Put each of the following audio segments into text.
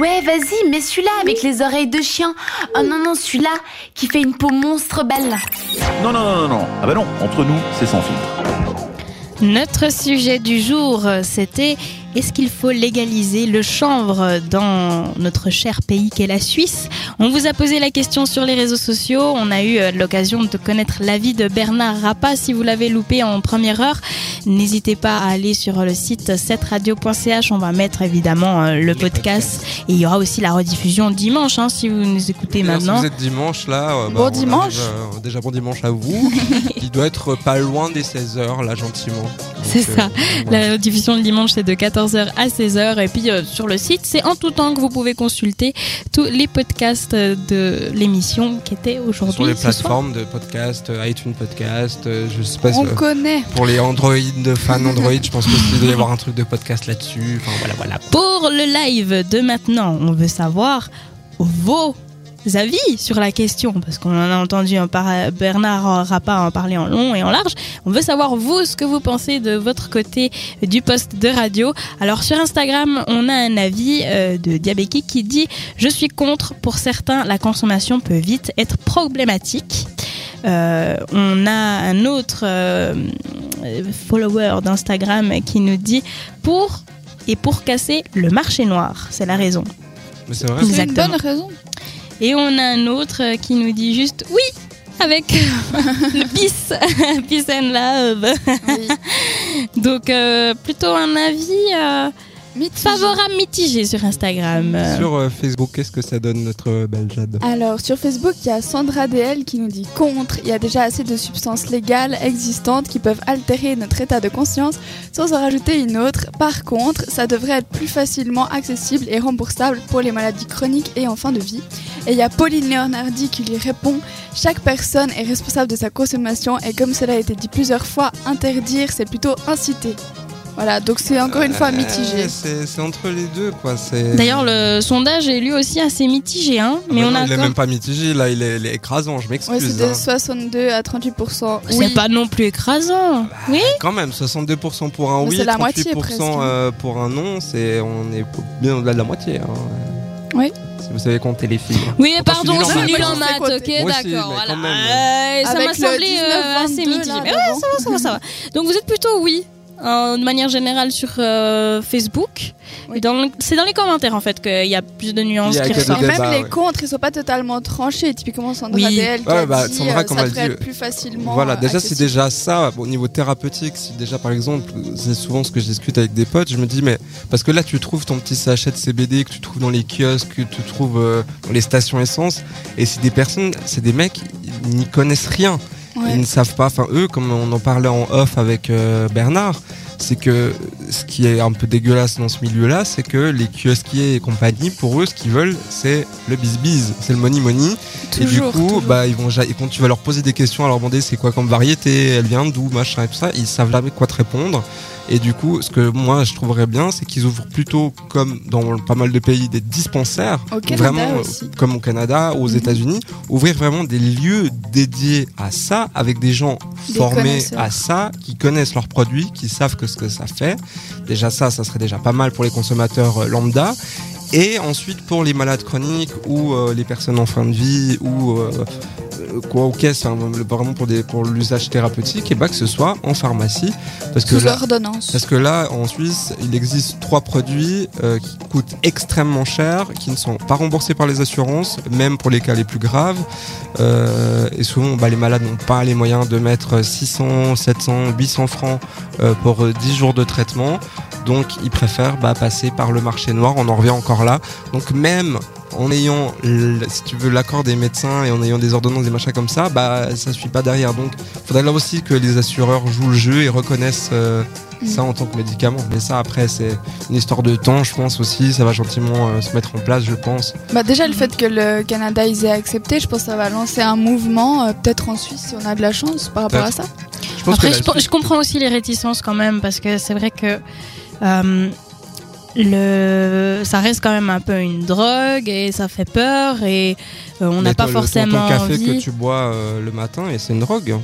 Ouais, vas-y, mets celui-là avec les oreilles de chien. Oh non, non, celui-là qui fait une peau monstre belle. Non, non, non, non, non. Ah bah non, entre nous, c'est sans filtre. Notre sujet du jour, c'était est-ce qu'il faut légaliser le chanvre dans notre cher pays qu'est la Suisse On vous a posé la question sur les réseaux sociaux. On a eu euh, l'occasion de connaître l'avis de Bernard Rappa. Si vous l'avez loupé en première heure, n'hésitez pas à aller sur le site 7radio.ch. On va mettre évidemment euh, le podcast et il y aura aussi la rediffusion dimanche hein, si vous nous écoutez maintenant. Si vous êtes dimanche là, euh, Bon on dimanche. déjà bon dimanche à vous. Il doit être pas loin des 16h là, gentiment. C'est ça. La diffusion le dimanche, c'est de 14h à 16h. Et puis euh, sur le site, c'est en tout temps que vous pouvez consulter tous les podcasts euh, de l'émission qui était aujourd'hui. Sur les ce soir. plateformes de podcast, euh, iTunes Podcast, euh, je sais pas si, On euh, connaît. pour les Android, de fans Android, je pense qu'il doit y avoir un truc de podcast là-dessus. Enfin voilà, voilà. Pour le live de maintenant, on veut savoir vos avis sur la question, parce qu'on en a entendu un par- Bernard Rappa en parler en long et en large. On veut savoir, vous, ce que vous pensez de votre côté du poste de radio. Alors, sur Instagram, on a un avis euh, de Diabeki qui dit « Je suis contre. Pour certains, la consommation peut vite être problématique. Euh, on a un autre euh, follower d'Instagram qui nous dit « Pour et pour casser le marché noir. C'est la raison. Mais c'est vrai. C'est une bonne raison. Et on a un autre euh, qui nous dit juste oui avec le peace, peace and love. Oui. Donc euh, plutôt un avis euh, Mitigé. favorable mitigé sur Instagram. Sur euh, Facebook, qu'est-ce que ça donne notre euh, belle Jade Alors, sur Facebook, il y a Sandra DL qui nous dit contre. Il y a déjà assez de substances légales existantes qui peuvent altérer notre état de conscience sans en rajouter une autre. Par contre, ça devrait être plus facilement accessible et remboursable pour les maladies chroniques et en fin de vie. Et il y a Pauline Leonardi qui lui répond Chaque personne est responsable de sa consommation et comme cela a été dit plusieurs fois, interdire, c'est plutôt inciter. Voilà, donc c'est encore une fois Euh, mitigé. C'est c'est entre les deux, quoi. c'est- D'ailleurs, le sondage est lui aussi assez mitigé, hein, Ah mais bah on a il est quand- même pas mitigé, là, il est, il est écrasant, je Ouais, m'excuse. c'est de hein. 62 à 38%. c'est Oui. pas non plus écrasant. Oui. Quand même, 62% pour un Mais oui, c'est la 38% moitié, euh, pour un non, c'est on est bien au-delà de la moitié. hein. Oui. Si vous savez compter les filles. Oui, pardon, je suis suis nul nul en maths. ok, d'accord. voilà. Euh, ça Avec m'a le semblé 19, euh, assez 22 mitigé. Mais ouais, ça va, ça va, ça va. Donc vous êtes plutôt oui, euh, de manière générale sur euh, Facebook. Oui. C'est dans les commentaires en fait qu'il y a plus de nuances qui ressortent. Même les ouais. contre, ils sont pas totalement tranchés. Typiquement, Sandra Oui. DL qui Ouais, a bah, dit Sandra, euh, comme ça elle dit, plus facilement. Voilà, euh, déjà c'est déjà ça au niveau thérapeutique. Si déjà par exemple, c'est souvent ce que je discute avec des potes, je me dis mais parce que là tu trouves ton petit sachet de CBD que tu trouves dans les kiosques, que tu trouves euh, dans les stations essence, et c'est des personnes, c'est des mecs, ils n'y connaissent rien. Ils ne savent pas, enfin eux, comme on en parlait en off avec euh, Bernard, c'est que ce qui est un peu dégueulasse dans ce milieu-là, c'est que les kiosquiers et compagnie, pour eux, ce qu'ils veulent, c'est le biz-biz, c'est le money-money. Et du coup, toujours. bah, ils vont, et quand tu vas leur poser des questions, à leur demander c'est quoi comme variété, elle vient d'où, machin et tout ça, ils savent jamais quoi te répondre. Et du coup, ce que moi je trouverais bien, c'est qu'ils ouvrent plutôt, comme dans pas mal de pays, des dispensaires, Au vraiment, aussi. comme au Canada, aux Mhm. États-Unis, ouvrir vraiment des lieux dédiés à ça, avec des gens formés à ça, qui connaissent leurs produits, qui savent que ce que ça fait. Déjà ça, ça serait déjà pas mal pour les consommateurs euh, lambda. Et ensuite pour les malades chroniques ou euh, les personnes en fin de vie ou euh, euh, quoi ok c'est un- vraiment pour des pour l'usage thérapeutique et bah que ce soit en pharmacie parce que Sous là, ordonnance. parce que là, en Suisse, il existe trois produits euh, qui coûtent extrêmement cher, qui ne sont pas remboursés par les assurances, même pour les cas les plus graves. Euh, et souvent, bah, les malades n'ont pas les moyens de mettre 600, 700, 800 francs euh, pour euh, 10 jours de traitement. Donc, ils préfèrent bah, passer par le marché noir. On en revient encore là. Donc, même en ayant, si tu veux, l'accord des médecins et en ayant des ordonnances, des machins comme ça, bah, ça suit pas derrière. Donc, faudrait là aussi que les assureurs jouent le jeu et reconnaissent euh, ça en tant que médicament. Mais ça, après, c'est une histoire de temps, je pense aussi. Ça va gentiment euh, se mettre en place, je pense. Bah déjà le fait que le Canada ils aient accepté, je pense que ça va lancer un mouvement, euh, peut-être en Suisse si on a de la chance par rapport à ça. Je pense Après, que je, comprends aussi les réticences quand même, parce que c'est vrai que euh, le, ça reste quand même un peu une drogue et ça fait peur et euh, on n'a pas toi, le- ton- forcément ton café envie. que tu bois euh, le matin et c'est une drogue.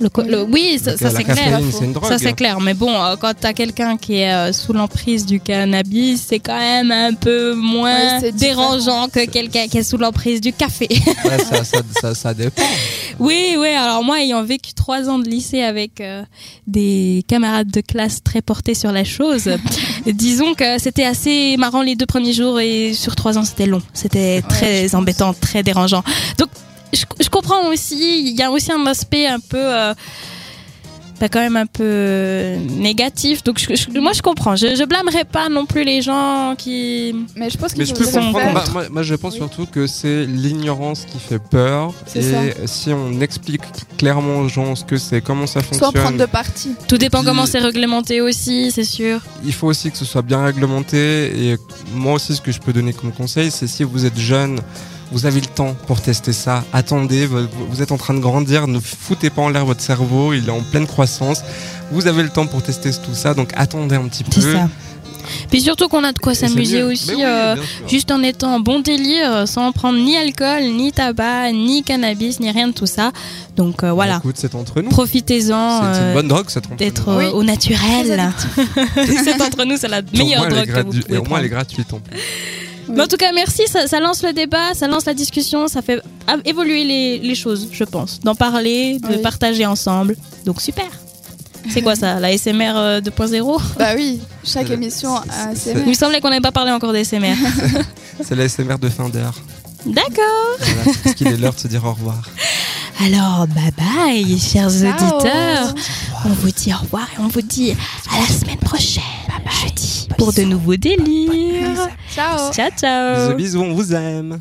Le oui, ça, c'est clair. drogue. Ça c'est clair, mais bon, euh, quand t'as quelqu'un qui est euh, sous l'emprise du cannabis, c'est quand même un peu moins Ouais, dérangeant que quelqu'un qui est sous l'emprise du café. Ouais, ça, ça, ça, ça dépend. oui, oui. Alors moi, ayant vécu trois ans de lycée avec euh, des camarades de classe très portés sur la chose, disons que c'était assez marrant les deux premiers jours et sur trois ans c'était long. C'était très embêtant, très dérangeant. Donc je, je comprends aussi. Il y a aussi un aspect un peu. euh, bah, quand même un peu euh, négatif donc je- je- moi je comprends je, je blâmerai pas non plus les gens qui Mais je pense qu'il Mais je faut peux sont comprendre. contre. Moi, moi- moi, je pense surtout que c'est l'ignorance qui fait peur. Et si on explique clairement aux gens ce que c'est, comment ça Soit prendre fonctionne, de parti. tout dépend puis- comment c'est réglementé aussi c'est sûr il faut aussi que ce soit bien réglementé. Et moi aussi, ce que je peux donner comme conseil, c'est si vous êtes jeune, vous avez le temps pour tester ça. Attendez, vous êtes en train de grandir, ne foutez pas en l'air votre cerveau, il est en pleine croissance. Vous avez le temps pour tester tout ça, donc attendez un petit peu. c'est ça puis surtout qu'on a de quoi s'amuser aussi oui, euh, juste en étant en bon délire sans prendre ni alcool ni tabac ni cannabis ni rien de tout ça donc euh, voilà Écoute, c'est entre nous. profitez-en C'est une euh, bonne drogue, cette d'être euh, Oui. au naturel c'est entre nous c'est la meilleure drogue que vous pouvez Et au moins, elle est gratuite en plus. Mais en tout cas, merci. Ça, ça lance le débat, ça lance la discussion, ça fait évoluer les, les choses, je pense. D'en parler, de Oui. partager ensemble. Donc super. C'est quoi ça, la SMR euh, 2.0 Bah oui, chaque C'est- émission a un c'est- Il SMR. me semblait qu'on n'avait pas parlé encore des SMR. C'est la SMR de fin d'heure. D'accord. Voilà, parce qu'il est l'heure de se dire au revoir. Alors, bye bye, chers Ciao. auditeurs. On vous dit au revoir et on vous dit à la semaine prochaine, pour de nouveaux délires. Ciao. Ciao, ciao. Bisous, bisous, on vous aime.